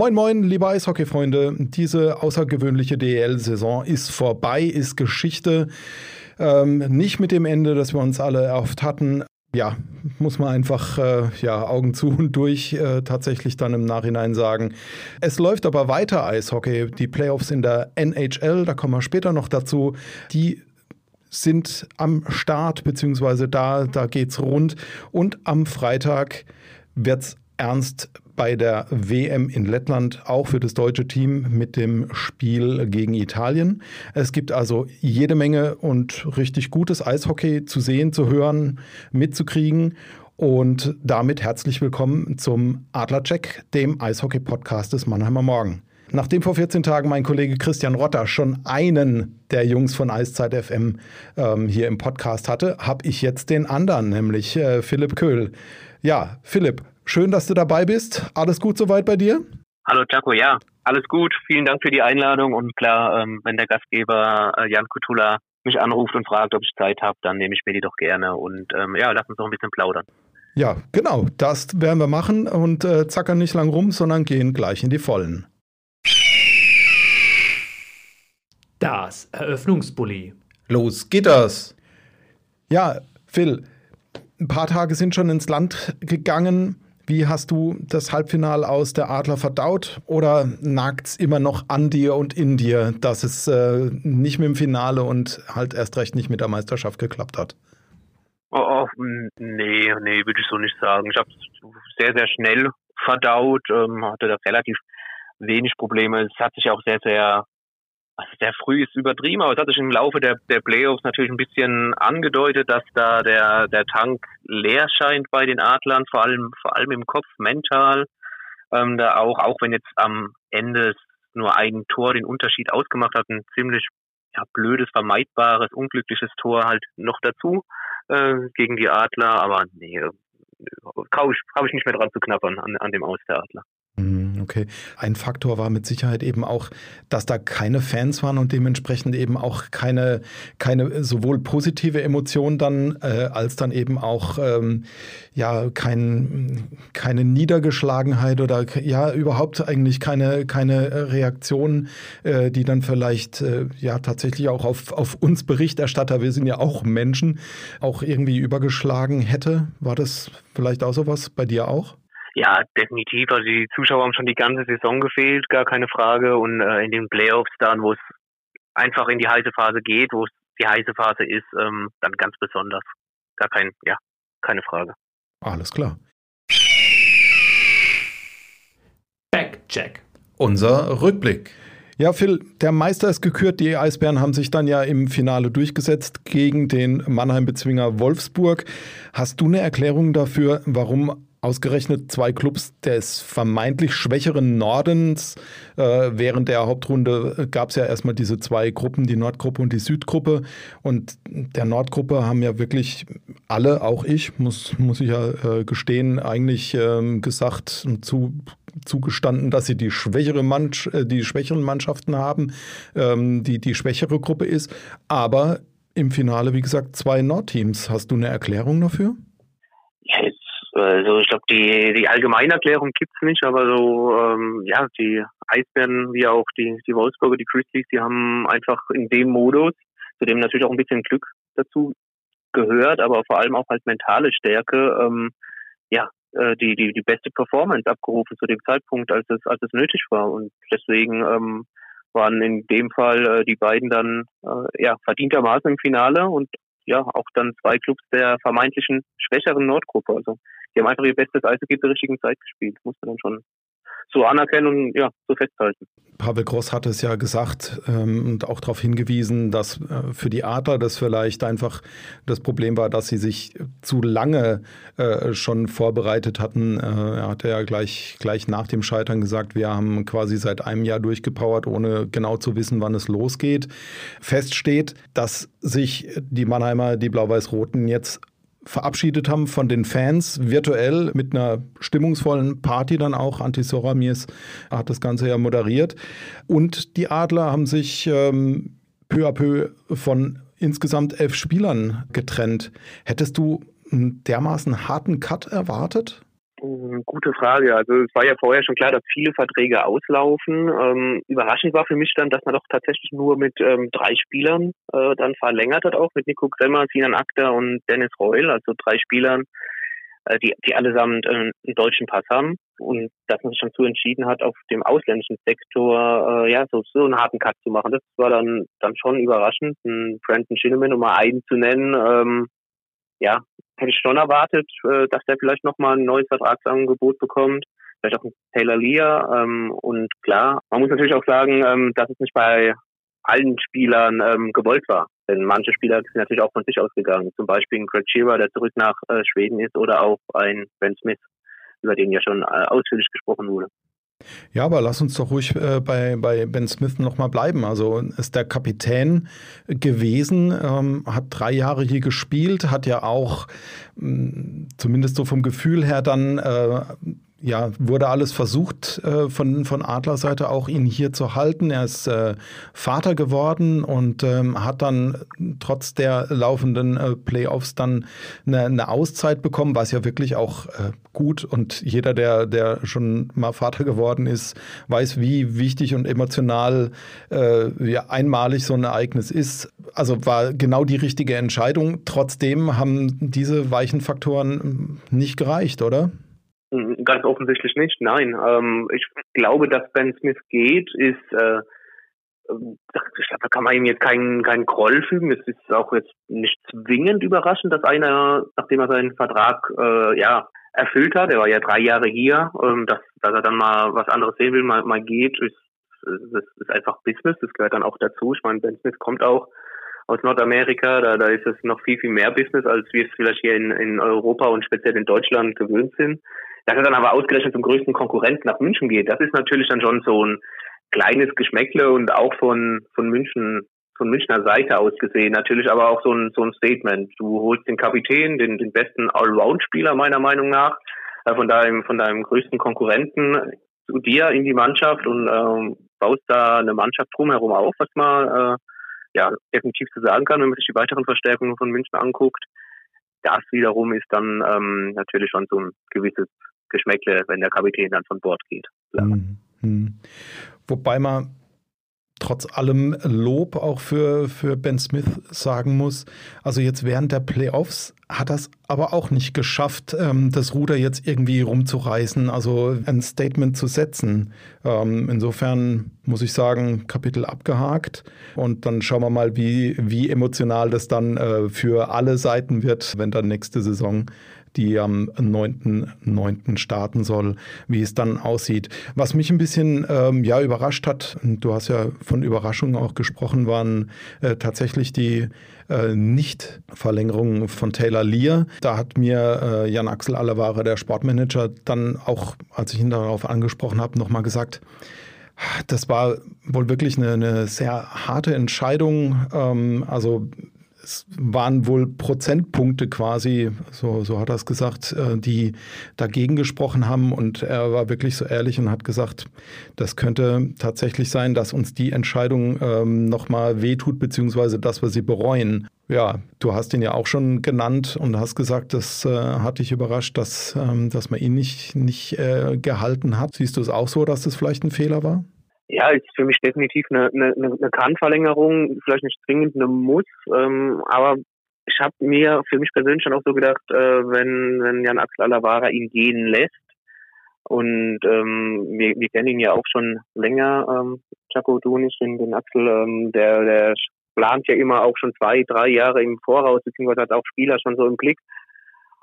Moin, moin, liebe Eishockey-Freunde. Diese außergewöhnliche DEL-Saison ist vorbei, ist Geschichte. Ähm, nicht mit dem Ende, das wir uns alle erhofft hatten. Ja, muss man einfach äh, ja, Augen zu und durch äh, tatsächlich dann im Nachhinein sagen. Es läuft aber weiter Eishockey. Die Playoffs in der NHL, da kommen wir später noch dazu, die sind am Start, beziehungsweise da, da geht's rund. Und am Freitag wird's ernst bei der WM in Lettland, auch für das deutsche Team mit dem Spiel gegen Italien. Es gibt also jede Menge und richtig gutes Eishockey zu sehen, zu hören, mitzukriegen. Und damit herzlich willkommen zum Adlercheck, dem Eishockey-Podcast des Mannheimer Morgen. Nachdem vor 14 Tagen mein Kollege Christian Rotter schon einen der Jungs von Eiszeit FM ähm, hier im Podcast hatte, habe ich jetzt den anderen, nämlich äh, Philipp Köhl. Ja, Philipp, Schön, dass du dabei bist. Alles gut soweit bei dir? Hallo Jaco, ja, alles gut. Vielen Dank für die Einladung und klar, ähm, wenn der Gastgeber äh, Jan Kutula mich anruft und fragt, ob ich Zeit habe, dann nehme ich mir die doch gerne und ähm, ja, lass uns doch ein bisschen plaudern. Ja, genau, das werden wir machen und äh, zackern nicht lang rum, sondern gehen gleich in die Vollen. Das Eröffnungsbully. Los geht das. Ja, Phil, ein paar Tage sind schon ins Land gegangen. Wie hast du das Halbfinale aus der Adler verdaut? Oder nagt es immer noch an dir und in dir, dass es äh, nicht mit dem Finale und halt erst recht nicht mit der Meisterschaft geklappt hat? Oh, oh nee, nee, würde ich so nicht sagen. Ich habe es sehr, sehr schnell verdaut, ähm, hatte da relativ wenig Probleme. Es hat sich auch sehr, sehr also sehr früh ist übertrieben, aber es hat sich im Laufe der, der Playoffs natürlich ein bisschen angedeutet, dass da der, der Tank leer scheint bei den Adlern, vor allem, vor allem im Kopf, mental. Ähm, da auch, auch wenn jetzt am Ende nur ein Tor den Unterschied ausgemacht hat, ein ziemlich ja, blödes, vermeidbares, unglückliches Tor halt noch dazu äh, gegen die Adler, aber nee, äh, habe ich, nicht mehr dran zu knappern an, an dem Aus der Adler. Okay. Ein Faktor war mit Sicherheit eben auch, dass da keine Fans waren und dementsprechend eben auch keine, keine sowohl positive Emotion dann, äh, als dann eben auch ähm, ja kein, keine Niedergeschlagenheit oder ja überhaupt eigentlich keine, keine Reaktion, äh, die dann vielleicht äh, ja tatsächlich auch auf, auf uns Berichterstatter, wir sind ja auch Menschen, auch irgendwie übergeschlagen hätte. War das vielleicht auch sowas bei dir auch? Ja, definitiv. Also die Zuschauer haben schon die ganze Saison gefehlt, gar keine Frage. Und äh, in den Playoffs dann, wo es einfach in die heiße Phase geht, wo es die heiße Phase ist, ähm, dann ganz besonders. Gar kein, ja, keine Frage. Alles klar. Backcheck. Unser Rückblick. Ja, Phil, der Meister ist gekürt. Die Eisbären haben sich dann ja im Finale durchgesetzt gegen den Mannheim-Bezwinger Wolfsburg. Hast du eine Erklärung dafür, warum ausgerechnet zwei Clubs des vermeintlich schwächeren Nordens. Äh, während der Hauptrunde gab es ja erstmal diese zwei Gruppen, die Nordgruppe und die Südgruppe. Und der Nordgruppe haben ja wirklich alle, auch ich, muss, muss ich ja äh, gestehen, eigentlich ähm, gesagt und zu, zugestanden, dass sie die, schwächere Mann, äh, die schwächeren Mannschaften haben, ähm, die die schwächere Gruppe ist. Aber im Finale, wie gesagt, zwei Nordteams. Hast du eine Erklärung dafür? Also ich glaube, die, die Allgemeinerklärung gibt's nicht, aber so, ähm, ja, die Eisbären wie auch die, die Wolfsburger, die Grizzlies, die haben einfach in dem Modus, zu dem natürlich auch ein bisschen Glück dazu gehört, aber vor allem auch als mentale Stärke, ähm, ja, äh, die, die, die beste Performance abgerufen zu dem Zeitpunkt, als es, als es nötig war. Und deswegen ähm, waren in dem Fall äh, die beiden dann äh, ja verdientermaßen im Finale und ja auch dann zwei Clubs der vermeintlichen schwächeren Nordgruppe. Also die haben einfach ihr bestes Eishockey zur richtigen Zeit gespielt, muss man dann schon so anerkennen und ja, so festhalten. Pavel Gross hat es ja gesagt ähm, und auch darauf hingewiesen, dass äh, für die Adler das vielleicht einfach das Problem war, dass sie sich zu lange äh, schon vorbereitet hatten. Äh, er hatte ja gleich, gleich nach dem Scheitern gesagt, wir haben quasi seit einem Jahr durchgepowert, ohne genau zu wissen, wann es losgeht. Fest steht, dass sich die Mannheimer, die Blau-Weiß-Roten jetzt verabschiedet haben von den Fans, virtuell mit einer stimmungsvollen Party dann auch. Anti Soramies hat das Ganze ja moderiert. Und die Adler haben sich ähm, peu à peu von insgesamt elf Spielern getrennt. Hättest du einen dermaßen harten Cut erwartet? Gute Frage. Also es war ja vorher schon klar, dass viele Verträge auslaufen. Ähm, überraschend war für mich dann, dass man doch tatsächlich nur mit ähm, drei Spielern äh, dann verlängert hat, auch mit Nico Kremmer, Sinan Akta und Dennis Reul, also drei Spielern, äh, die, die allesamt äh, einen deutschen Pass haben. Und dass man sich schon zu entschieden hat, auf dem ausländischen Sektor äh, ja so, so einen harten Cut zu machen. Das war dann dann schon überraschend, einen Brandon Shinneman, um mal einen zu nennen, ähm, ja, hätte ich schon erwartet, äh, dass der vielleicht nochmal ein neues Vertragsangebot bekommt. Vielleicht auch ein Taylor Lear. Ähm, und klar, man muss natürlich auch sagen, ähm, dass es nicht bei allen Spielern ähm, gewollt war. Denn manche Spieler sind natürlich auch von sich ausgegangen. Zum Beispiel ein Craig Shearer, der zurück nach äh, Schweden ist, oder auch ein Ben Smith, über den ja schon äh, ausführlich gesprochen wurde. Ja, aber lass uns doch ruhig äh, bei, bei Ben Smith nochmal bleiben. Also ist der Kapitän gewesen, ähm, hat drei Jahre hier gespielt, hat ja auch mh, mm, zumindest so vom Gefühl her dann äh, ja, wurde alles versucht äh, von, von Adlerseite auch ihn hier zu halten. Er ist äh, Vater geworden und ähm, hat dann trotz der laufenden äh, Playoffs dann eine, eine, Auszeit bekommen, was ja wirklich auch äh, gut und jeder, der, der schon mal Vater geworden ist, weiß, wie wichtig und emotional äh, ja, einmalig so ein Ereignis ist. Also war genau die richtige Entscheidung. Trotzdem haben diese weichen Faktoren nicht gereicht, oder? Ganz offensichtlich nicht, nein. Ähm, ich glaube, dass Ben Smith geht, ist, äh, ich glaube, da kann man ihm jetzt keinen, keinen Groll fügen. Es ist auch jetzt nicht zwingend überraschend, dass einer, nachdem er seinen Vertrag äh, ja, erfüllt hat, er war ja drei Jahre hier, ähm, dass, dass er dann mal was anderes sehen will, mal, mal geht, ist, das ist einfach Business, das gehört dann auch dazu. Ich meine, Ben Smith kommt auch aus Nordamerika, da, da ist es noch viel, viel mehr Business, als wir es vielleicht hier in, in Europa und speziell in Deutschland gewöhnt sind. Dass er dann aber ausgerechnet zum größten Konkurrenten nach München geht, das ist natürlich dann schon so ein kleines Geschmäckle und auch von, von München, von Münchner Seite aus gesehen, natürlich aber auch so ein, so ein Statement. Du holst den Kapitän, den, den besten Allround-Spieler meiner Meinung nach, äh, von deinem, von deinem größten Konkurrenten zu dir in die Mannschaft und ähm, baust da eine Mannschaft drumherum auf, was man äh, ja definitiv zu sagen kann, wenn man sich die weiteren Verstärkungen von München anguckt. Das wiederum ist dann ähm, natürlich schon so ein gewisses Geschmäckle, wenn der Kapitän dann von Bord geht. Mhm. Wobei man trotz allem Lob auch für, für Ben Smith sagen muss. Also jetzt während der Playoffs hat das aber auch nicht geschafft, ähm, das Ruder jetzt irgendwie rumzureißen, also ein Statement zu setzen. Ähm, insofern muss ich sagen, Kapitel abgehakt. Und dann schauen wir mal, wie, wie emotional das dann äh, für alle Seiten wird, wenn dann nächste Saison die am 9.9. starten soll, wie es dann aussieht. Was mich ein bisschen ähm, ja, überrascht hat, du hast ja von Überraschungen auch gesprochen, waren äh, tatsächlich die äh, Nicht-Verlängerung von Taylor Lear. Da hat mir äh, Jan-Axel Alleware, der Sportmanager, dann auch, als ich ihn darauf angesprochen habe, nochmal gesagt, das war wohl wirklich eine, eine sehr harte Entscheidung. Ähm, also es waren wohl Prozentpunkte quasi, so, so hat er es gesagt, äh, die dagegen gesprochen haben. Und er war wirklich so ehrlich und hat gesagt, das könnte tatsächlich sein, dass uns die Entscheidung ähm, nochmal wehtut, beziehungsweise dass wir sie bereuen. Ja, du hast ihn ja auch schon genannt und hast gesagt, das äh, hat dich überrascht, dass, ähm, dass man ihn nicht, nicht äh, gehalten hat. Siehst du es auch so, dass das vielleicht ein Fehler war? Ja, ist für mich definitiv eine, eine, eine Kann-Verlängerung, vielleicht nicht zwingend eine Muss, ähm, aber ich habe mir für mich persönlich schon auch so gedacht, äh, wenn, wenn Jan Axel Alavara ihn gehen lässt, und ähm, wir, wir kennen ihn ja auch schon länger, ähm, Dunis, den, den Axel, ähm, der, der plant ja immer auch schon zwei, drei Jahre im Voraus, beziehungsweise hat auch Spieler schon so im Blick.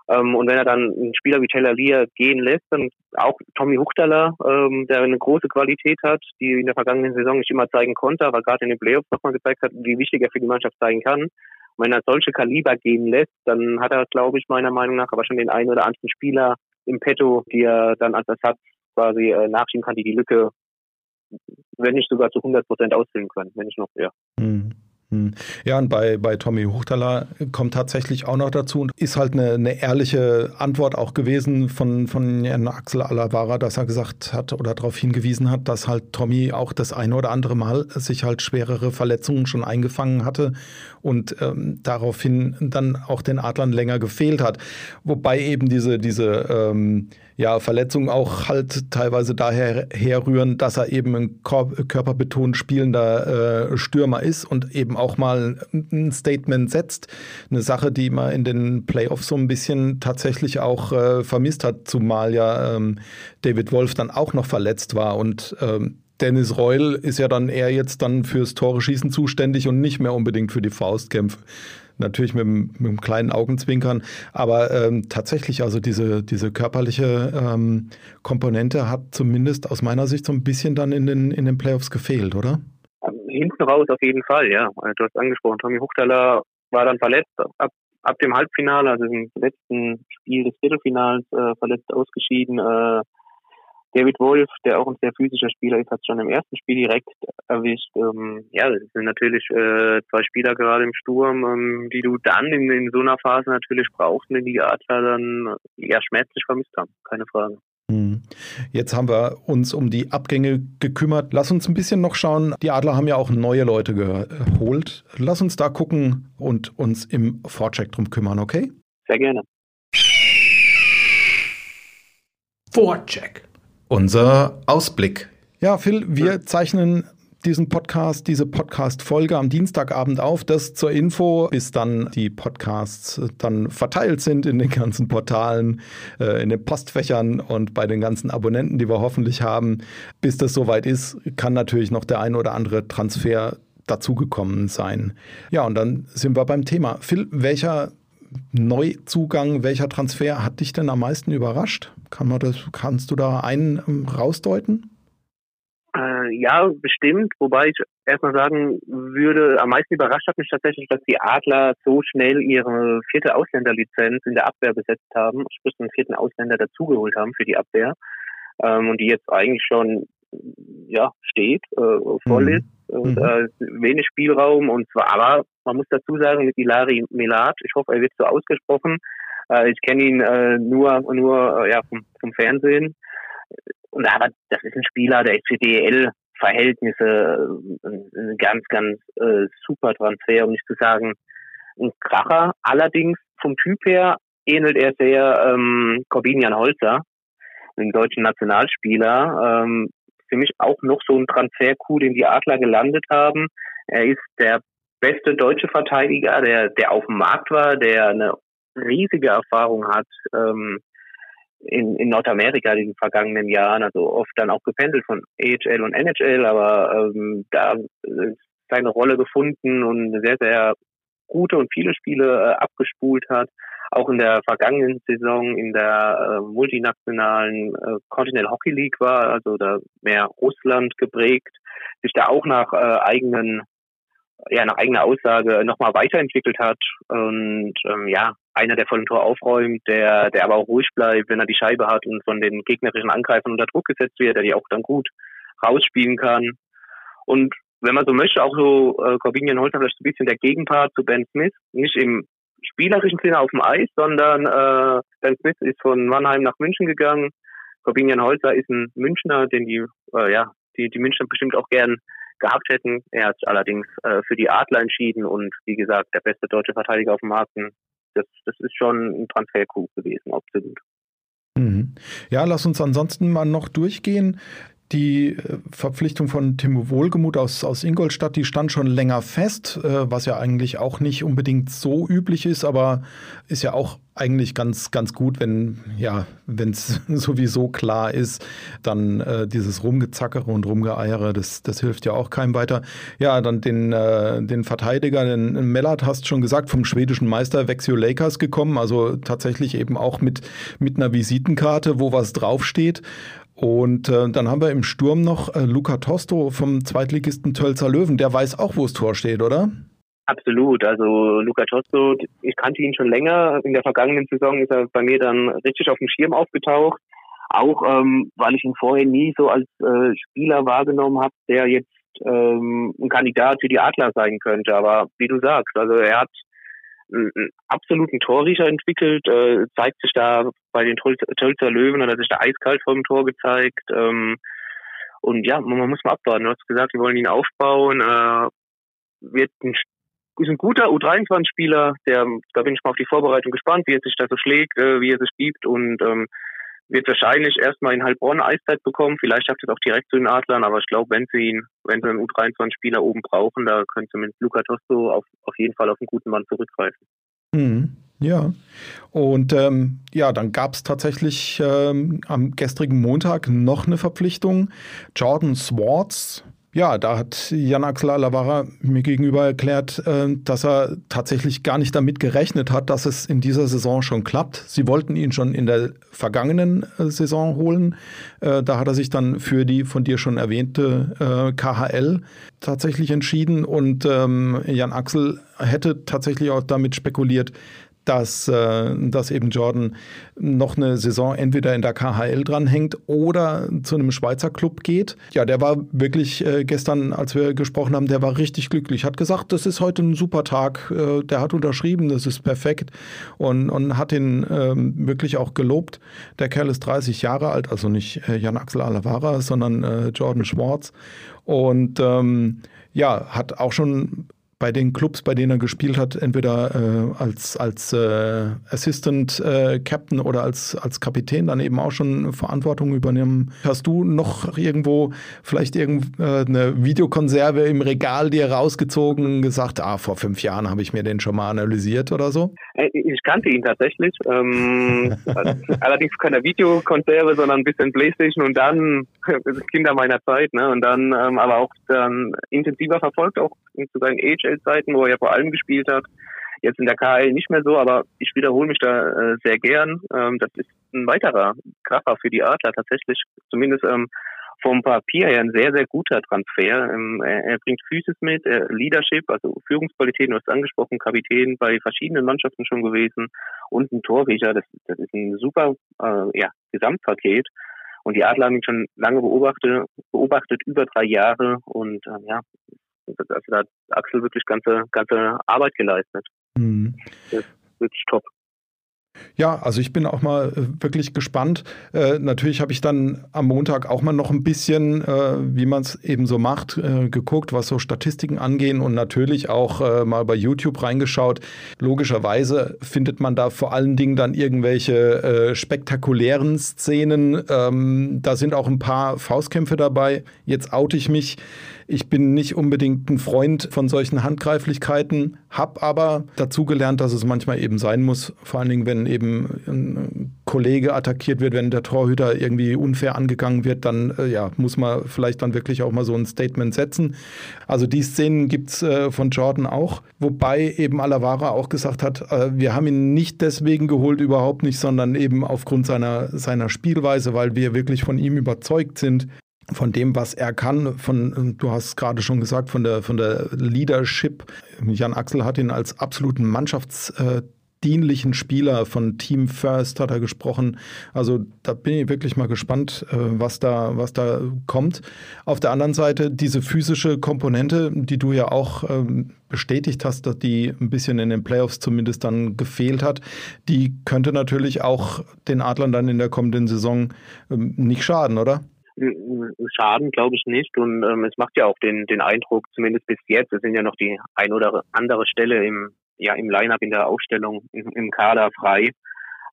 Ähm, und wenn er dann einen Spieler wie Taylor Lear gehen lässt, dann auch Tommy Huchtaler, ähm, der eine große Qualität hat, die in der vergangenen Saison nicht immer zeigen konnte, aber gerade in den Playoffs nochmal gezeigt hat, wie wichtig er für die Mannschaft zeigen kann. Und wenn er solche Kaliber gehen lässt, dann hat er, glaube ich, meiner Meinung nach aber schon den einen oder anderen Spieler im Petto, die er dann als Ersatz quasi äh, nachschieben kann, die die Lücke, wenn nicht sogar zu 100 Prozent ausfüllen können, wenn nicht noch, ja. Mhm. Hm. Ja, und bei, bei Tommy Huchtaler kommt tatsächlich auch noch dazu und ist halt eine, eine ehrliche Antwort auch gewesen von, von Herrn Axel Alavara, dass er gesagt hat oder darauf hingewiesen hat, dass halt Tommy auch das eine oder andere Mal sich halt schwerere Verletzungen schon eingefangen hatte und ähm, daraufhin dann auch den Adlern länger gefehlt hat. Wobei eben diese, diese ähm, ja, Verletzungen auch halt teilweise daher herrühren, dass er eben ein körperbetont spielender äh, Stürmer ist und eben auch mal ein Statement setzt. Eine Sache, die man in den Playoffs so ein bisschen tatsächlich auch äh, vermisst hat, zumal ja ähm, David Wolf dann auch noch verletzt war und ähm, Dennis Reul ist ja dann eher jetzt dann fürs Tore schießen zuständig und nicht mehr unbedingt für die Faustkämpfe natürlich mit, mit einem kleinen Augenzwinkern. Aber ähm, tatsächlich, also diese, diese körperliche ähm, Komponente hat zumindest aus meiner Sicht so ein bisschen dann in den, in den Playoffs gefehlt, oder? Hinten raus auf jeden Fall, ja. Du hast angesprochen, Tommy Huchtaler war dann verletzt ab, ab dem Halbfinale, also im letzten Spiel des Viertelfinals äh, verletzt ausgeschieden. Äh, David Wolf, der auch ein sehr physischer Spieler ist, hat schon im ersten Spiel direkt erwischt. Ähm, ja, das sind natürlich äh, zwei Spieler gerade im Sturm, ähm, die du dann in, in, so einer Phase natürlich brauchst und die Adler dann ja schmerzlich vermisst haben, keine Frage. Hm. Jetzt haben wir uns um die Abgänge gekümmert. Lass uns ein bisschen noch schauen. Die Adler haben ja auch neue Leute geholt. Lass uns da gucken und uns im Vorcheck drum kümmern, okay? Sehr gerne. Vorcheck unser Ausblick. Ja, Phil, wir zeichnen diesen Podcast, diese Podcast-Folge am Dienstagabend auf. Das zur Info, bis dann die Podcasts dann verteilt sind in den ganzen Portalen, äh, in den Postfächern und bei den ganzen Abonnenten, die wir hoffentlich haben. Bis das soweit ist, kann natürlich noch der ein oder andere Transfer dazugekommen sein. Ja, und dann sind wir beim Thema. Phil, welcher Neuzugang, welcher Transfer hat dich denn am meisten überrascht? Kann man das, kannst du da einen ähm, rausdeuten? Äh, ja, bestimmt. Wobei ich erstmal sagen würde, am meisten überrascht hat mich tatsächlich, dass die Adler so schnell ihre vierte Ausländerlizenz in der Abwehr besetzt haben, sprich einen vierten Ausländer dazugeholt haben für die Abwehr ähm, und die jetzt eigentlich schon ja steht, äh, voll mhm. ist, äh, mhm. äh, wenig Spielraum und zwar aber man muss dazu sagen, mit Ilari Melat, ich hoffe, er wird so ausgesprochen. Äh, ich kenne ihn äh, nur, nur äh, ja, vom, vom Fernsehen. Und aber das ist ein Spieler, der ist für DL-Verhältnisse ein ganz, ganz äh, super Transfer, um nicht zu sagen ein Kracher. Allerdings vom Typ her ähnelt er sehr ähm, Corbinian Holzer, dem deutschen Nationalspieler. Ähm, für mich auch noch so ein Transfer-Coup, den die Adler gelandet haben. Er ist der beste deutsche Verteidiger, der, der auf dem Markt war, der eine riesige Erfahrung hat ähm, in, in Nordamerika in den vergangenen Jahren, also oft dann auch gependelt von AHL und NHL, aber ähm, da ist seine Rolle gefunden und sehr, sehr gute und viele Spiele äh, abgespult hat. Auch in der vergangenen Saison in der äh, multinationalen äh, Continental Hockey League war, also da mehr Russland geprägt, sich da auch nach äh, eigenen ja nach eigener Aussage nochmal weiterentwickelt hat und ähm, ja, einer, der vor dem Tor aufräumt, der, der aber auch ruhig bleibt, wenn er die Scheibe hat und von den gegnerischen Angreifern unter Druck gesetzt wird, der die auch dann gut rausspielen kann. Und wenn man so möchte, auch so äh, Corbinian Holzer vielleicht ein bisschen der Gegenpart zu Ben Smith, nicht im spielerischen Sinne auf dem Eis, sondern äh, Ben Smith ist von Mannheim nach München gegangen. Corbinian Holzer ist ein Münchner, den die, äh, ja, die, die Münchner bestimmt auch gern gehabt hätten. Er hat allerdings äh, für die Adler entschieden und wie gesagt, der beste deutsche Verteidiger auf dem Markt. Das, das ist schon ein Transfercoup gewesen, absolut. Mhm. Ja, lass uns ansonsten mal noch durchgehen. Die äh, Verpflichtung von Timo Wohlgemuth aus, aus Ingolstadt, die stand schon länger fest, äh, was ja eigentlich auch nicht unbedingt so üblich ist, aber ist ja auch eigentlich ganz, ganz gut, wenn ja, wenn es sowieso klar ist, dann äh, dieses Rumgezackere und Rumgeeiere, das, das hilft ja auch keinem weiter. Ja, dann den, äh, den Verteidiger, den Mellert, hast schon gesagt, vom schwedischen Meister Vexio Lakers gekommen, also tatsächlich eben auch mit, mit einer Visitenkarte, wo was draufsteht. Und äh, dann haben wir im Sturm noch äh, Luca Tosto vom Zweitligisten Tölzer Löwen. Der weiß auch, wo das Tor steht, oder? Absolut. Also Luca Tosto, ich kannte ihn schon länger. In der vergangenen Saison ist er bei mir dann richtig auf dem Schirm aufgetaucht. Auch ähm, weil ich ihn vorher nie so als äh, Spieler wahrgenommen habe, der jetzt ähm, ein Kandidat für die Adler sein könnte. Aber wie du sagst, also er hat einen absoluten Torriecher entwickelt, äh, zeigt sich da bei den Tölzer Löwen, hat er sich da eiskalt vor dem Tor gezeigt. Ähm, und ja, man, man muss mal abwarten. Du hast gesagt, wir wollen ihn aufbauen. Äh, wird ein ist ein guter U23-Spieler, der, da bin ich mal auf die Vorbereitung gespannt, wie er sich da so schlägt, äh, wie er sich gibt und ähm, wird wahrscheinlich erstmal in Heilbronn Eiszeit bekommen. Vielleicht schafft es auch direkt zu den Adlern, aber ich glaube, wenn sie ihn, wenn sie einen U23-Spieler oben brauchen, da können mit Luca Tosto auf, auf jeden Fall auf einen guten Mann zurückgreifen. Mhm. Ja, und ähm, ja, dann gab es tatsächlich ähm, am gestrigen Montag noch eine Verpflichtung. Jordan Swartz, ja, da hat Jan-Axel Alavara mir gegenüber erklärt, äh, dass er tatsächlich gar nicht damit gerechnet hat, dass es in dieser Saison schon klappt. Sie wollten ihn schon in der vergangenen äh, Saison holen. Äh, da hat er sich dann für die von dir schon erwähnte KHL tatsächlich entschieden und ähm, Jan Axel hätte tatsächlich auch damit spekuliert, dass, äh, dass eben Jordan noch eine Saison entweder in der KHL dranhängt oder zu einem Schweizer Club geht. Ja, der war wirklich äh, gestern, als wir gesprochen haben, der war richtig glücklich. Hat gesagt, das ist heute ein super Tag. Äh, der hat unterschrieben, das ist perfekt und, und hat ihn ähm, wirklich auch gelobt. Der Kerl ist 30 Jahre alt, also nicht äh, Jan-Axel Alavara, sondern äh, Jordan Schwartz. Und ähm, ja, hat auch schon bei den Clubs, bei denen er gespielt hat, entweder äh, als, als äh, Assistant äh, Captain oder als, als Kapitän dann eben auch schon Verantwortung übernehmen. Hast du noch irgendwo vielleicht irgendeine äh, Videokonserve im Regal dir rausgezogen und gesagt, ah, vor fünf Jahren habe ich mir den schon mal analysiert oder so? Äh, ich kannte ihn tatsächlich. Ähm, allerdings keine Videokonserve, sondern ein bisschen Playstation und dann Kinder meiner Zeit, ne? Und dann ähm, aber auch dann intensiver verfolgt, auch zu seinen AHL-Zeiten, wo er ja vor allem gespielt hat. Jetzt in der KL nicht mehr so, aber ich wiederhole mich da äh, sehr gern. Ähm, das ist ein weiterer Kracher für die Adler tatsächlich, zumindest ähm, vom Papier her ein sehr, sehr guter Transfer. Ähm, er, er, bringt Physis mit, er, Leadership, also Führungsqualität, du hast angesprochen, Kapitän bei verschiedenen Mannschaften schon gewesen und ein Torriecher. Das, das ist ein super äh, ja, Gesamtpaket. Und die Adler haben ihn schon lange beobachtet, beobachtet über drei Jahre und ähm, ja, also da hat Axel wirklich ganze, ganze Arbeit geleistet. Mhm. Das ist wirklich top. Ja, also ich bin auch mal äh, wirklich gespannt. Äh, natürlich habe ich dann am Montag auch mal noch ein bisschen, äh, wie man es eben so macht, äh, geguckt, was so Statistiken angehen und natürlich auch äh, mal bei YouTube reingeschaut. Logischerweise findet man da vor allen Dingen dann irgendwelche äh, spektakulären Szenen. Ähm, da sind auch ein paar Faustkämpfe dabei. Jetzt oute ich mich. Ich bin nicht unbedingt ein Freund von solchen Handgreiflichkeiten, habe aber dazugelernt, dass es manchmal eben sein muss, vor allen Dingen, wenn eben ein Kollege attackiert wird, wenn der Torhüter irgendwie unfair angegangen wird, dann äh, ja, muss man vielleicht dann wirklich auch mal so ein Statement setzen. Also die Szenen gibt es äh, von Jordan auch, wobei eben Alavara auch gesagt hat, äh, wir haben ihn nicht deswegen geholt, überhaupt nicht, sondern eben aufgrund seiner, seiner Spielweise, weil wir wirklich von ihm überzeugt sind, von dem, was er kann, von, du hast gerade schon gesagt, von der, von der Leadership. Jan Axel hat ihn als absoluten Mannschaftsdienlichen Spieler von Team First hat er gesprochen. Also da bin ich wirklich mal gespannt, äh, was da, was da kommt. Auf der anderen Seite diese physische Komponente, die du ja auch ähm, bestätigt hast, dass die ein bisschen in den Playoffs zumindest dann gefehlt hat, die könnte natürlich auch den Adlern dann in der kommenden Saison ähm, nicht schaden, oder? Schaden glaube ich nicht und ähm, es macht ja auch den, den Eindruck, zumindest bis jetzt, es sind ja noch die ein oder andere Stelle im, ja, im Line-Up, in der Ausstellung, im, im Kader frei.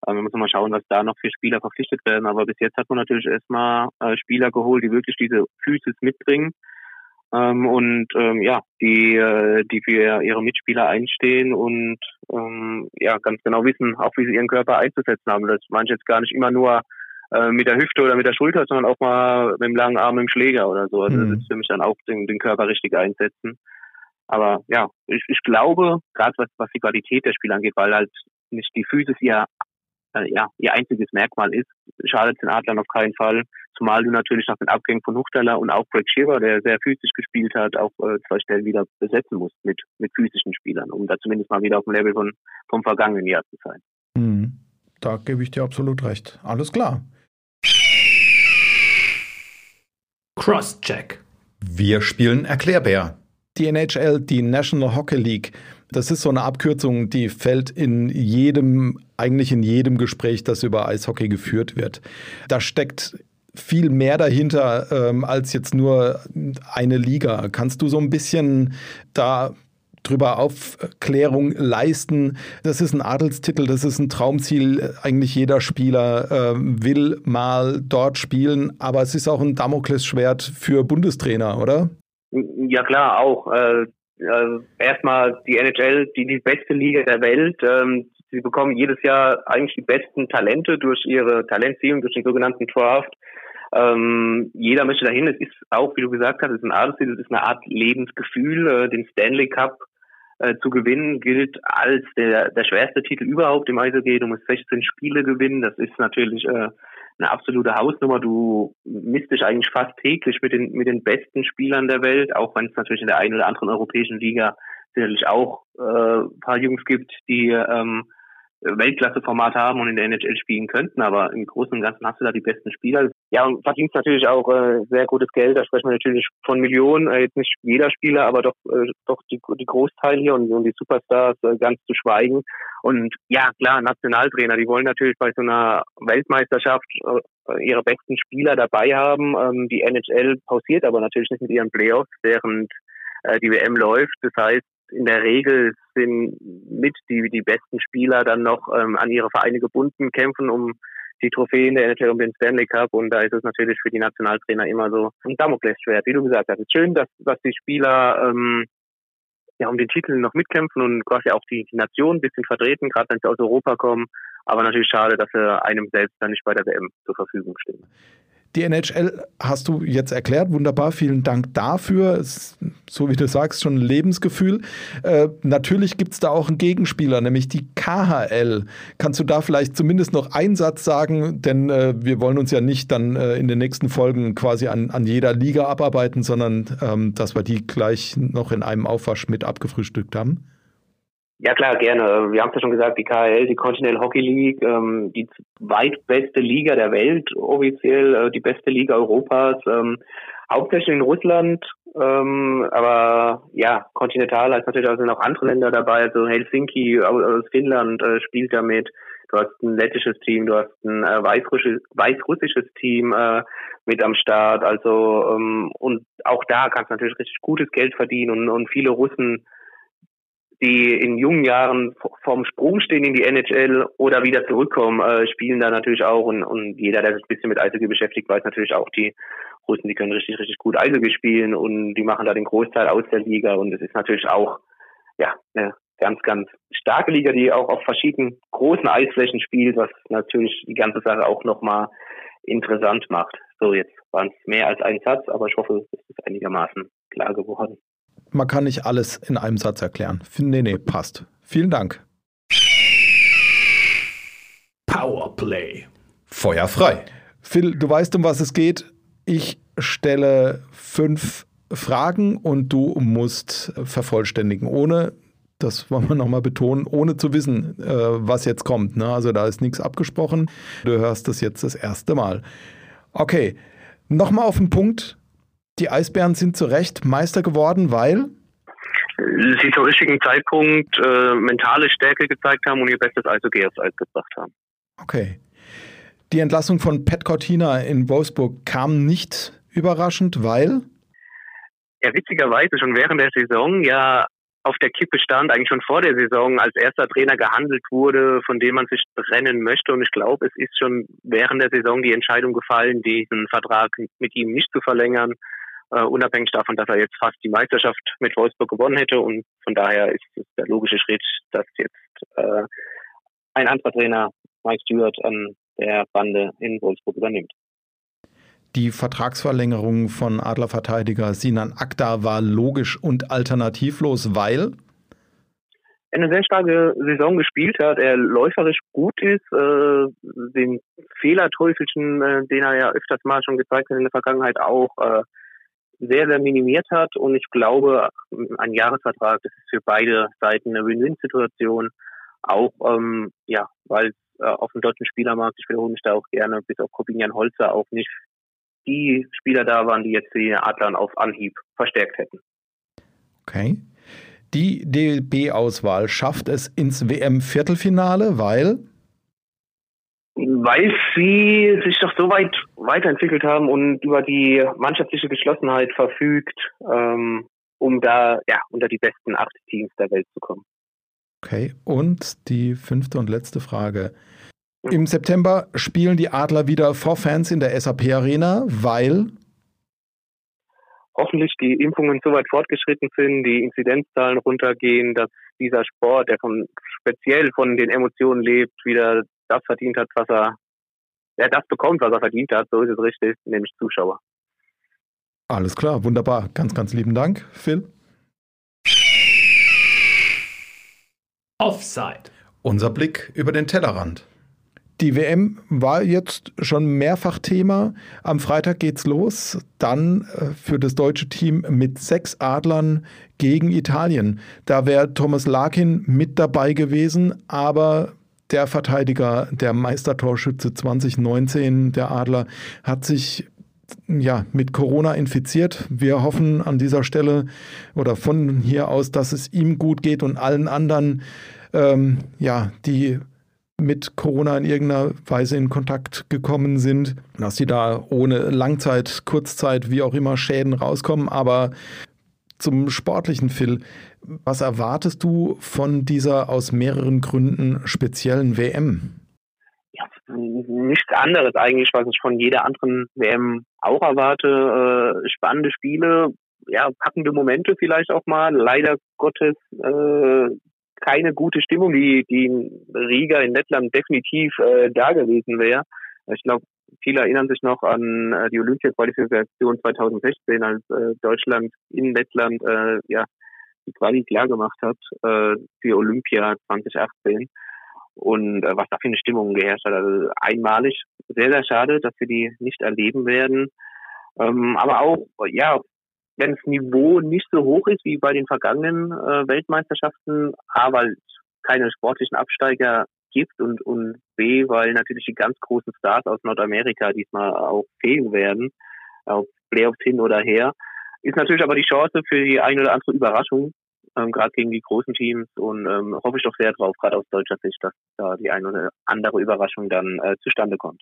Ähm, muss man mal schauen, was da noch für Spieler verpflichtet werden. Aber bis jetzt hat man natürlich erstmal äh, Spieler geholt, die wirklich diese Physis mitbringen. ähm, und ähm, ja, die, äh, die für ihre Mitspieler einstehen und ähm, ja, ganz genau wissen, auch wie sie ihren Körper einzusetzen haben. Das meine ich jetzt gar nicht immer nur äh, mit der Hüfte oder mit der Schulter, sondern auch mal mit dem langen Arm, dem Schläger oder so. Also mhm. das ist für mich dann auch den, den Körper richtig einsetzen. Aber ja, ich, ich glaube, gerade was, was die Qualität der Spieler angeht, weil halt nicht die Physis ihr, äh, ja, ihr einziges Merkmal ist, schadet den Adlern auf keinen Fall. Zumal du natürlich nach den Abgängen von Huchtaler und auch Greg Shiver, der sehr physisch gespielt hat, auch äh, zwei Stellen wieder besetzen musst mit, mit physischen Spielern, um da zumindest mal wieder auf dem Level von, vom vergangenen Jahr zu sein. Mhm. Da gebe ich dir absolut recht. Alles klar. Crosscheck. Wir spielen Erklärbär. Die NHL, die National Hockey League, das ist so eine Abkürzung, die fällt in jedem, eigentlich in jedem Gespräch, das über Eishockey geführt wird. Da steckt viel mehr dahinter ähm, als jetzt nur eine Liga. Kannst du so ein bisschen da drüber Aufklärung leisten. Das ist ein Adelstitel, das ist ein Traumziel. Eigentlich jeder Spieler äh, will mal dort spielen, aber es ist auch ein Damoklesschwert für Bundestrainer, oder? Ja klar, auch. Äh, äh, erstmal die NHL, die, die beste Liga der Welt. Ähm, sie bekommen jedes Jahr eigentlich die besten Talente durch ihre Talentziehung, durch den sogenannten Draft. Ähm, jeder möchte dahin. Es ist auch, wie du gesagt hast, es ist ein Adelstitel, es ist eine Art Lebensgefühl. Äh, den Stanley Cup äh, zu gewinnen gilt als der, der schwerste Titel überhaupt im Eishockey. Du musst 16 Spiele gewinnen. Das ist natürlich äh, eine absolute Hausnummer. Du misst dich eigentlich fast täglich mit den, mit den besten Spielern der Welt, auch wenn es natürlich in der einen oder anderen europäischen Liga sicherlich auch äh, paar Jungs gibt, die ähm, Weltklasse-Format haben und in der NHL spielen könnten, aber im Großen und Ganzen hast du da die besten Spieler. Ja, und verdienst natürlich auch äh, sehr gutes Geld. Da sprechen wir natürlich von Millionen, äh, jetzt nicht jeder Spieler, aber doch äh, doch die, die Großteil hier und, und die Superstars äh, ganz zu schweigen. Und ja, klar, Nationaltrainer, die wollen natürlich bei so einer Weltmeisterschaft äh, ihre besten Spieler dabei haben. Ähm, die NHL pausiert aber natürlich nicht mit ihren Playoffs, während äh, die WM läuft. Das heißt, in der Regel sind mit die, die besten Spieler dann noch ähm, an ihre Vereine gebunden, kämpfen um die Trophäen der NHL um den Stanley Cup und da ist es natürlich für die Nationaltrainer immer so ein Damoklesschwert, wie du gesagt hast. Es ist schön, dass, dass die Spieler ähm, ja um den Titel noch mitkämpfen und quasi auch die, die Nation ein bisschen vertreten, gerade wenn sie aus Europa kommen. Aber natürlich schade, dass sie einem selbst dann nicht bei der WM zur Verfügung stehen. Die NHL hast du jetzt erklärt, wunderbar, vielen Dank dafür. Ist, so wie du sagst, schon ein Lebensgefühl. Äh, natürlich gibt es da auch einen Gegenspieler, nämlich die KHL. Kannst du da vielleicht zumindest noch einen Satz sagen? Denn äh, wir wollen uns ja nicht dann äh, in den nächsten Folgen quasi an, an jeder Liga abarbeiten, sondern ähm, dass wir die gleich noch in einem Aufwasch mit abgefrühstückt haben. Ja klar, gerne. Wir haben es ja schon gesagt, die KHL, die Continental Hockey League, ähm, die zweitbeste Liga der Welt, offiziell äh, die beste Liga Europas, ähm, hauptsächlich in Russland, ähm, aber ja, kontinental heißt natürlich auch sind auch andere Länder dabei, also Helsinki aus, Finnland äh, spielt damit. Du hast ein lettisches Team, du hast ein äh, weißrussisches, weißrussisches Team äh, mit am Start, also ähm, und auch da kannst du natürlich richtig gutes Geld verdienen und, und viele Russen die in jungen Jahren vorm Sprung stehen in die NHL oder wieder zurückkommen, äh, spielen da natürlich auch. Und, und jeder, der sich ein bisschen mit Eishockey beschäftigt, weiß natürlich auch, die Russen, die können richtig, richtig gut Eishockey spielen und die machen da den Großteil aus der Liga. Und es ist natürlich auch ja, eine ganz, ganz starke Liga, die auch auf verschiedenen großen Eisflächen spielt, was natürlich die ganze Sache auch nochmal interessant macht. So, jetzt waren es mehr als ein Satz, aber ich hoffe, es ist einigermaßen klar geworden man kann nicht alles in einem Satz erklären. Nee, nee, passt. Vielen Dank. Powerplay. Feuer frei. Phil, du weißt, um was es geht. Ich stelle fünf Fragen und du musst vervollständigen, ohne, das wollen wir nochmal betonen, ohne zu wissen, äh, was jetzt kommt. Ne? Also da ist nichts abgesprochen. Du hörst das jetzt das erste Mal. Okay, nochmal auf den Punkt. Die Eisbären sind zu Recht Meister geworden, weil sie zum richtigen Zeitpunkt äh, mentale Stärke gezeigt haben und ihr bestes Eishockey aufs Eis gebracht haben. Okay. Die Entlassung von Pat Cortina in Wolfsburg kam nicht überraschend, weil? Ja, witzigerweise schon während der Saison ja auf der Kippe stand, eigentlich schon vor der Saison als erster Trainer gehandelt wurde, von dem man sich trennen möchte. Und ich glaube, es ist schon während der Saison die Entscheidung gefallen, diesen Vertrag mit ihm nicht zu verlängern äh, unabhängig davon, dass er jetzt fast die Meisterschaft mit Wolfsburg gewonnen hätte. Und von daher ist es der logische Schritt, dass jetzt äh, ein anderer Trainer, Mike Stewart, an der Bande in Wolfsburg übernimmt. Die Vertragsverlängerung von Adlerverteidiger Sinan Akta war logisch und alternativlos, weil er eine sehr starke Saison gespielt hat, er läuferisch gut ist, äh, den Fehlerteufelchen, äh, den er ja öfters mal schon gezeigt hat in der Vergangenheit auch, äh, sehr, sehr minimiert hat. Und ich glaube, ein Jahresvertrag, das ist für beide Seiten eine Win-Win-Situation. Auch, ähm, ja, weil äh, auf dem deutschen Spielermarkt, ich wiederhole mich da auch gerne, bis auf Corbinian Holzer auch nicht die Spieler da waren, die jetzt die Adlern auf Anhieb verstärkt hätten. Okay. Die DB-Auswahl schafft es ins WM-Viertelfinale, weil? Weil sie sich doch so weit weiterentwickelt haben und über die mannschaftliche Geschlossenheit verfügt, ähm, um da ja unter die besten acht Teams der Welt zu kommen. Okay, und die fünfte und letzte Frage. Im September spielen die Adler wieder vor Fans in der SAP Arena, weil hoffentlich die Impfungen so weit fortgeschritten sind, die Inzidenzzahlen runtergehen, dass dieser Sport, der von, speziell von den Emotionen lebt, wieder das verdient hat, was er, ja, das bekommt, was er verdient hat, so ist es richtig, nämlich Zuschauer. Alles klar, wunderbar. Ganz, ganz lieben Dank, Phil. Offside. Unser Blick über den Tellerrand. Die WM war jetzt schon mehrfach Thema. Am Freitag geht's los. Dann äh, für das deutsche Team mit sechs Adlern gegen Italien. Da wäre Thomas Larkin mit dabei gewesen, aber der Verteidiger, der Meistertorschütze 2019, der Adler, hat sich ja, mit Corona infiziert. Wir hoffen an dieser Stelle oder von hier aus, dass es ihm gut geht und allen anderen, ähm, ja, die mit Corona in irgendeiner Weise in Kontakt gekommen sind, dass sie da ohne Langzeit, Kurzzeit, wie auch immer Schäden rauskommen. Aber zum sportlichen Phil, was erwartest du von dieser aus mehreren Gründen speziellen WM? Ja, nichts anderes eigentlich, was ich von jeder anderen WM auch erwarte. Äh, spannende Spiele, ja, packende Momente vielleicht auch mal. Leider Gottes äh, keine gute Stimmung, die, die in Riga in Lettland definitiv äh, da gewesen wäre. Ich glaube, viele erinnern sich noch an äh, die Olympia-Qualifikation 2016, als äh, Deutschland in Lettland äh, ja die Quali klar gemacht hat äh, für Olympia 2018 und äh, was da für eine Stimmung geherrscht hat. Also einmalig, sehr, sehr schade, dass wir die nicht erleben werden. Ähm, aber auch, ja, wenn das Niveau nicht so hoch ist wie bei den vergangenen äh, Weltmeisterschaften, A, weil keine sportlichen Absteiger gibt und, und B, weil natürlich die ganz großen Stars aus Nordamerika diesmal auch fehlen werden, auf Playoffs hin oder her, ist natürlich aber die Chance für die eine oder andere Überraschung, ähm, gerade gegen die großen Teams und ähm, hoffe ich doch sehr drauf, gerade aus deutscher Sicht, dass da die eine oder andere Überraschung dann äh, zustande kommt.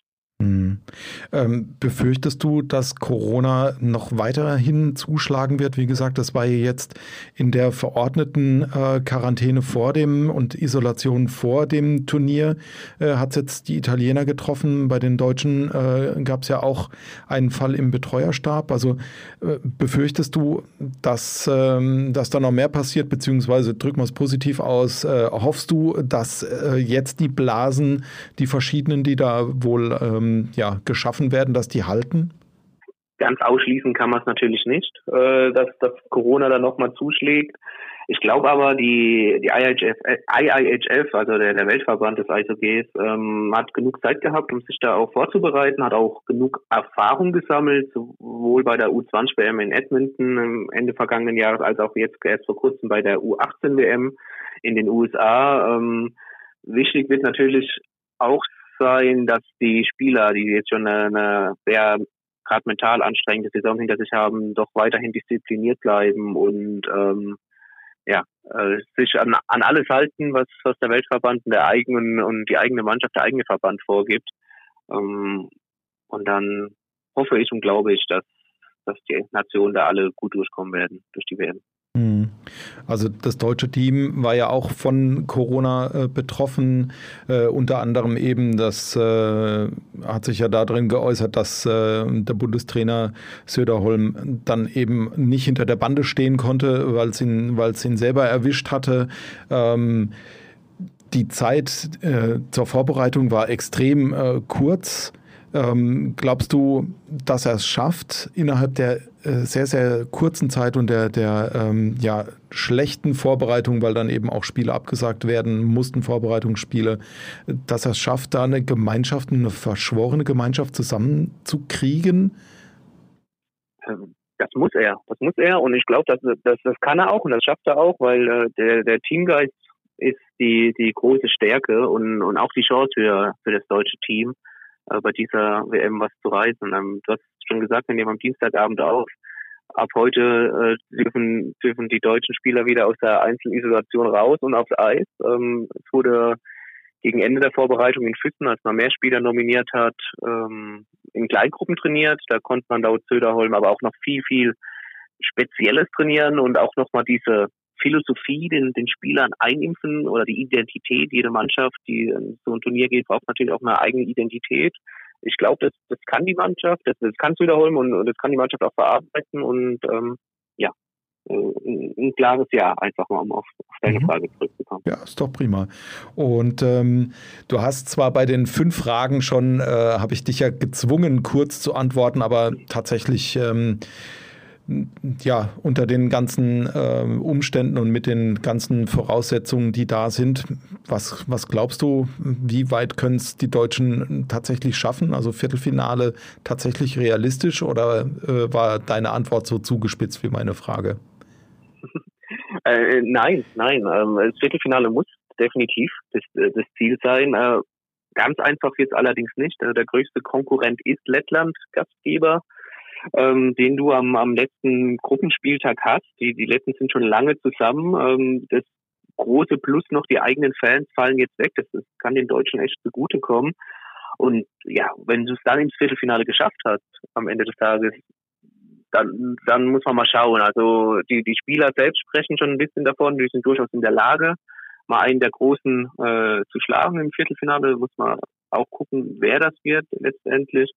Ähm, befürchtest du, dass Corona noch weiterhin zuschlagen wird? Wie gesagt, das war jetzt in der verordneten äh, Quarantäne vor dem und Isolation vor dem Turnier, äh, hat es jetzt die Italiener getroffen. Bei den Deutschen äh, gab es ja auch einen Fall im Betreuerstab. Also äh, befürchtest du, dass, ähm, dass da noch mehr passiert, beziehungsweise drücken wir es positiv aus, äh, hoffst du, dass äh, jetzt die Blasen, die verschiedenen, die da wohl ähm, ja, geschaffen werden, dass die halten? Ganz ausschließen kann man es natürlich nicht, äh, dass, dass Corona da nochmal zuschlägt. Ich glaube aber, die, die IIHF, IIHF also der, der Weltverband des Eishockeys, ähm, hat genug Zeit gehabt, um sich da auch vorzubereiten, hat auch genug Erfahrung gesammelt, sowohl bei der U20-WM in Edmonton Ende vergangenen Jahres, als auch jetzt erst vor kurzem bei der U18-WM in den USA. Ähm, wichtig wird natürlich auch sein, dass die Spieler, die jetzt schon eine, eine sehr gerade mental anstrengende Saison hinter sich haben, doch weiterhin diszipliniert bleiben und ähm, ja, äh, sich an, an alles halten, was, was der Weltverband der eigenen und die eigene Mannschaft, der eigene Verband vorgibt. Ähm, und dann hoffe ich und glaube ich, dass, dass die Nationen da alle gut durchkommen werden durch die WM. Mhm. Also das deutsche Team war ja auch von Corona äh, betroffen, äh, unter anderem eben, das äh, hat sich ja darin geäußert, dass äh, der Bundestrainer Söderholm dann eben nicht hinter der Bande stehen konnte, weil es ihn, ihn selber erwischt hatte. Ähm, die Zeit äh, zur Vorbereitung war extrem äh, kurz. Ähm, glaubst du, dass er es schafft, innerhalb der äh, sehr, sehr kurzen Zeit und der, der ähm, ja, schlechten Vorbereitung, weil dann eben auch Spiele abgesagt werden mussten, Vorbereitungsspiele, dass er es schafft, da eine Gemeinschaft, eine verschworene Gemeinschaft zusammenzukriegen? Ähm, das muss er, das muss er und ich glaube, das, das, das kann er auch und das schafft er auch, weil äh, der, der Teamgeist ist die, die große Stärke und, und auch die Chance für, für das deutsche Team äh, bei dieser WM was zu reißen. Ähm, du hast schon gesagt, wir nehmen am Dienstagabend auf. Ab heute äh, dürfen, dürfen die deutschen Spieler wieder aus der Einzelisolation raus und aufs Eis. Ähm, es wurde gegen Ende der Vorbereitung in Füssen, als man mehr Spieler nominiert hat, ähm, in Kleingruppen trainiert. Da konnte man laut Söderholm aber auch noch viel, viel Spezielles trainieren und auch nochmal diese Philosophie den, den Spielern einimpfen oder die Identität. Jede Mannschaft, die in so ein Turnier geht, braucht natürlich auch eine eigene Identität. Ich glaube, das, das kann die Mannschaft, das, das kann wiederholen und, und das kann die Mannschaft auch verarbeiten und ähm, ja, äh, ein klares Ja, einfach mal, um auf, auf deine mhm. Frage zurückzukommen. Ja, ist doch prima. Und ähm, du hast zwar bei den fünf Fragen schon, äh, habe ich dich ja gezwungen, kurz zu antworten, aber tatsächlich ähm, ja, unter den ganzen äh, Umständen und mit den ganzen Voraussetzungen, die da sind, was, was glaubst du, wie weit können es die Deutschen tatsächlich schaffen? Also Viertelfinale tatsächlich realistisch oder äh, war deine Antwort so zugespitzt wie meine Frage? Äh, nein, nein. Ähm, das Viertelfinale muss definitiv das, äh, das Ziel sein. Äh, ganz einfach jetzt allerdings nicht. Also der größte Konkurrent ist Lettland, Gastgeber ähm, den du am, am letzten Gruppenspieltag hast. Die, die letzten sind schon lange zusammen. Ähm, das große Plus noch, die eigenen Fans fallen jetzt weg. Das, das kann den Deutschen echt zugutekommen. Und ja, wenn du es dann ins Viertelfinale geschafft hast, am Ende des Tages, dann, dann muss man mal schauen. Also die, die Spieler selbst sprechen schon ein bisschen davon, die sind durchaus in der Lage, mal einen der Großen äh, zu schlagen im Viertelfinale. Muss man auch gucken, wer das wird letztendlich.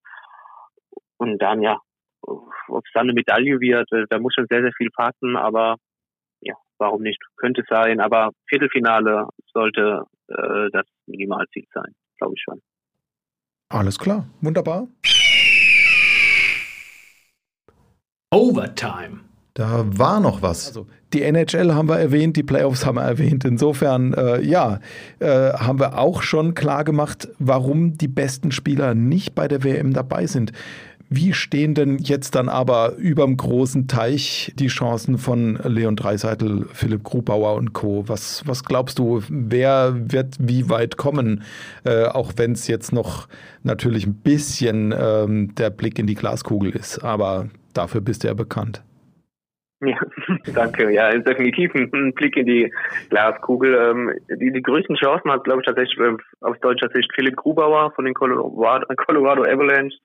Und dann, ja, ob es dann eine Medaille wird, äh, da muss schon sehr, sehr viel passen, aber ja, warum nicht? Könnte sein, aber Viertelfinale sollte äh, das Minimalziel sein, glaube ich schon. Alles klar, wunderbar. Overtime. Da war noch was. Also die NHL haben wir erwähnt, die Playoffs haben wir erwähnt. Insofern, äh, ja, äh, haben wir auch schon klar gemacht, warum die besten Spieler nicht bei der WM dabei sind. Wie stehen denn jetzt dann aber überm großen Teich die Chancen von Leon Dreiseitel, Philipp Grubauer und Co.? Was, was glaubst du, wer wird wie weit kommen? Äh, auch wenn es jetzt noch natürlich ein bisschen ähm, der Blick in die Glaskugel ist. Aber dafür bist du ja bekannt. Ja, danke. Ja, definitiv ein Blick in die Glaskugel. Ähm, die, die größten Chancen hat, glaube ich, tatsächlich ähm, aus deutscher Sicht Philipp Grubauer von den Colorado, Colorado Avalanche.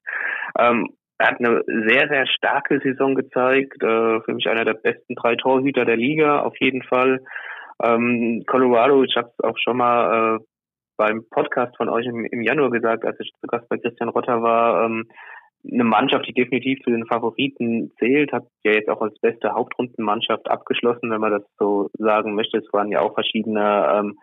Ähm, er hat eine sehr, sehr starke Saison gezeigt. Äh, für mich einer der besten drei Torhüter der Liga, auf jeden Fall. Colorado, ich habe es auch schon mal äh, beim Podcast von euch im, Januar gesagt, als ich zu Gast bei Christian Rotter war, eine Mannschaft, die definitiv zu den Favoriten zählt, hat ja jetzt auch als beste Hauptrundenmannschaft abgeschlossen, wenn man das so sagen möchte. Es waren ja auch verschiedene ähm,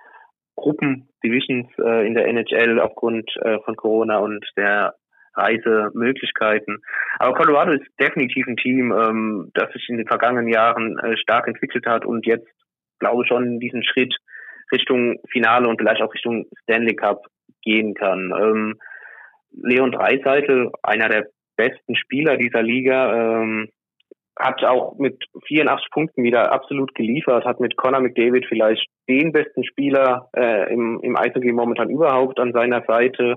Gruppen, Divisions äh, in der NHL aufgrund äh, von Corona und der Reisemöglichkeiten. Aber Colorado ist definitiv ein Team, ähm, das sich in den vergangenen Jahren äh, stark entwickelt hat und jetzt, glaube ich, schon diesen Schritt Richtung Finale und vielleicht auch Richtung Stanley Cup gehen kann. Ähm, Leon Dreiseitel, einer der besten Spieler dieser Liga, ähm, hat auch mit 84 Punkten wieder absolut geliefert, hat mit Conor McDavid vielleicht den besten Spieler äh, im, im Eishockey momentan überhaupt an seiner Seite.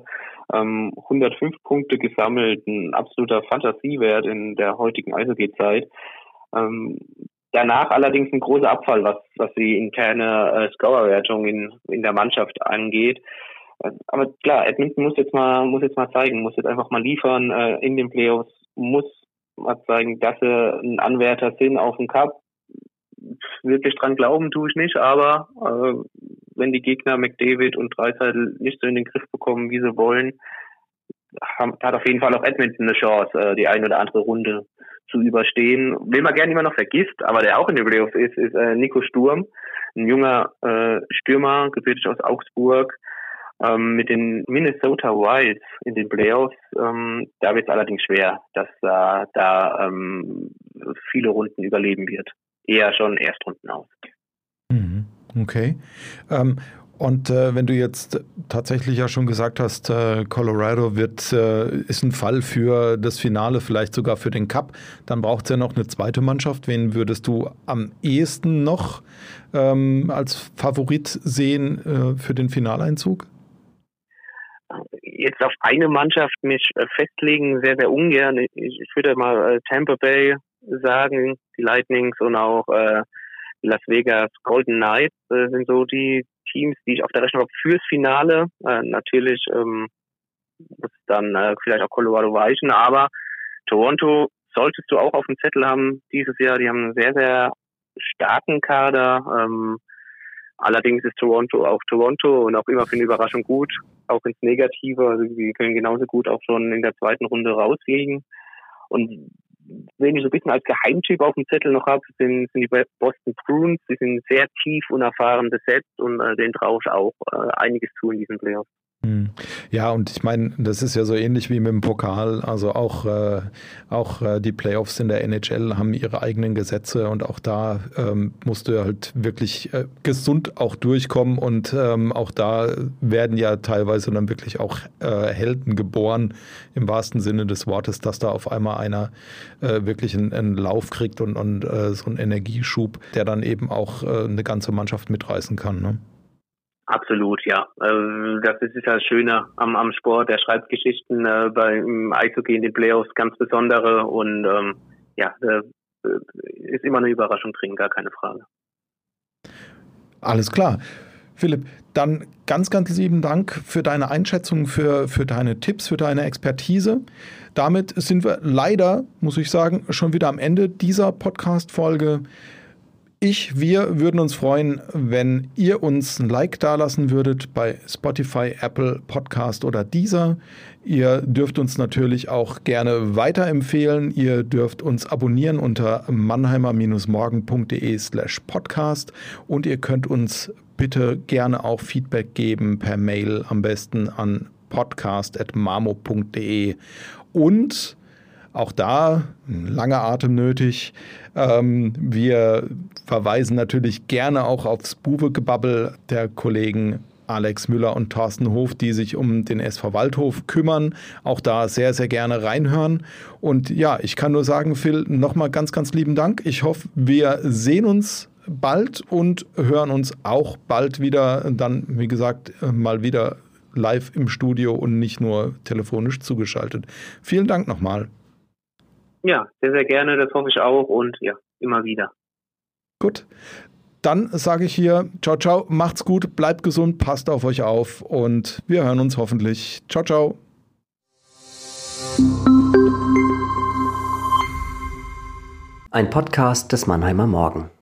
Ähm, 105 Punkte gesammelt, ein absoluter Fantasiewert in der heutigen Eishockey-Zeit. Ähm, danach allerdings ein großer Abfall, was, was die interne äh, Scorerwertung in, in der Mannschaft angeht aber klar, Edmonton muss jetzt mal, muss jetzt mal zeigen, muss jetzt einfach mal liefern äh, in den Playoffs, muss mal zeigen, dass sie ein Anwärter sind auf den Cup. wirklich dran glauben tue ich nicht, aber äh, wenn die Gegner McDavid und Dreiseitel nicht so in den Griff bekommen, wie sie wollen, hat auf jeden Fall auch Edmonton eine Chance, äh, die eine oder andere Runde zu überstehen. Wen man gerne immer noch vergisst, aber der auch in den Playoffs ist, ist äh, Nico Sturm, ein junger äh, Stürmer, gebürtig aus Augsburg, ähm, mit den Minnesota Wilds in den Playoffs. Ähm, da wird es allerdings schwer, dass äh, da ähm, viele Runden überleben wird. Eher schon Erstrunden aus. Mhm. Okay. Ähm, und äh, wenn du jetzt tatsächlich ja schon gesagt hast, äh, Colorado wird, äh, ist ein Fall für das Finale, vielleicht sogar für den Cup, dann braucht es ja noch eine zweite Mannschaft. Wen würdest du am ehesten noch ähm, als Favorit sehen äh, für den Finaleinzug? Jetzt auf eine Mannschaft mich äh, festlegen, sehr, sehr ungern. Ich, ich würde mal äh, Tampa Bay sagen, die Lightnings und auch Las Vegas Golden Knights sind so die Teams, die ich auf der Rechnung habe fürs Finale. Äh, natürlich ähm, muss dann äh, vielleicht auch Colorado weichen, aber Toronto solltest du auch auf dem Zettel haben dieses Jahr. Die haben einen sehr, sehr starken Kader. Ähm, allerdings ist Toronto auch Toronto und auch immer für eine Überraschung gut, auch ins Negative. Also die können genauso gut auch schon in der zweiten Runde rausfliegen. Und wen ich so ein bisschen als Geheimtyp auf dem Zettel noch habe, sind, sind die Boston Bruins. Die sind sehr tief unerfahren besetzt und äh, den traue ich auch äh, einiges zu in diesen Playoffs. Hm. Ja, und ich meine, das ist ja so ähnlich wie mit dem Pokal. Also auch, äh, auch äh, die Playoffs in der NHL haben ihre eigenen Gesetze und auch da ähm, musst du halt wirklich äh, gesund auch durchkommen und ähm, auch da werden ja teilweise dann wirklich auch äh, Helden geboren im wahrsten Sinne des Wortes, dass da auf einmal einer äh, wirklich einen, einen, Lauf kriegt und, und äh, so einen Energieschub, der dann eben auch eine ganze Mannschaft mitreißen kann. Ne? Absolut, ja. Äh, das ist ja das Schöne am, am Sport. Er schreibt Geschichten äh, beim Eishockey in den Playoffs ganz besondere und ähm, ja, äh, ist immer eine Überraschung drin, gar keine Frage. Alles klar. Philipp, dann ganz, ganz lieben Dank für deine Einschätzung, für, für deine Tipps, für deine Expertise. Damit sind wir leider, muss ich sagen, schon wieder am Ende dieser Podcast-Folge. Ich, wir würden uns freuen, wenn ihr uns ein Like dalassen würdet bei Spotify, Apple Podcast oder dieser. Ihr dürft uns natürlich auch gerne weiterempfehlen. Ihr dürft uns abonnieren unter mannheimer-morgen.de slash podcast und ihr könnt uns bitte gerne auch Feedback geben per Mail am besten an podcast.mamo.de und auch da ein langer Atem nötig. Ähm, wir verweisen natürlich gerne auch aufs Buwegebabbel der Kollegen Alex Müller und Thorsten Hof, die sich um den SV Waldhof kümmern. Auch da sehr, sehr gerne reinhören. Und ja, ich kann nur sagen, Phil, nochmal ganz, ganz lieben Dank. Ich hoffe, wir sehen uns bald und hören uns auch bald wieder. Dann, wie gesagt, mal wieder live im Studio und nicht nur telefonisch zugeschaltet. Vielen Dank nochmal. Ja, sehr, sehr gerne, das hoffe ich auch und ja, immer wieder. Gut. Dann sage ich hier, ciao, ciao, macht's gut, bleibt gesund, passt auf euch auf und wir hören uns hoffentlich. Ciao, ciao. Ein Podcast des Mannheimer Morgen.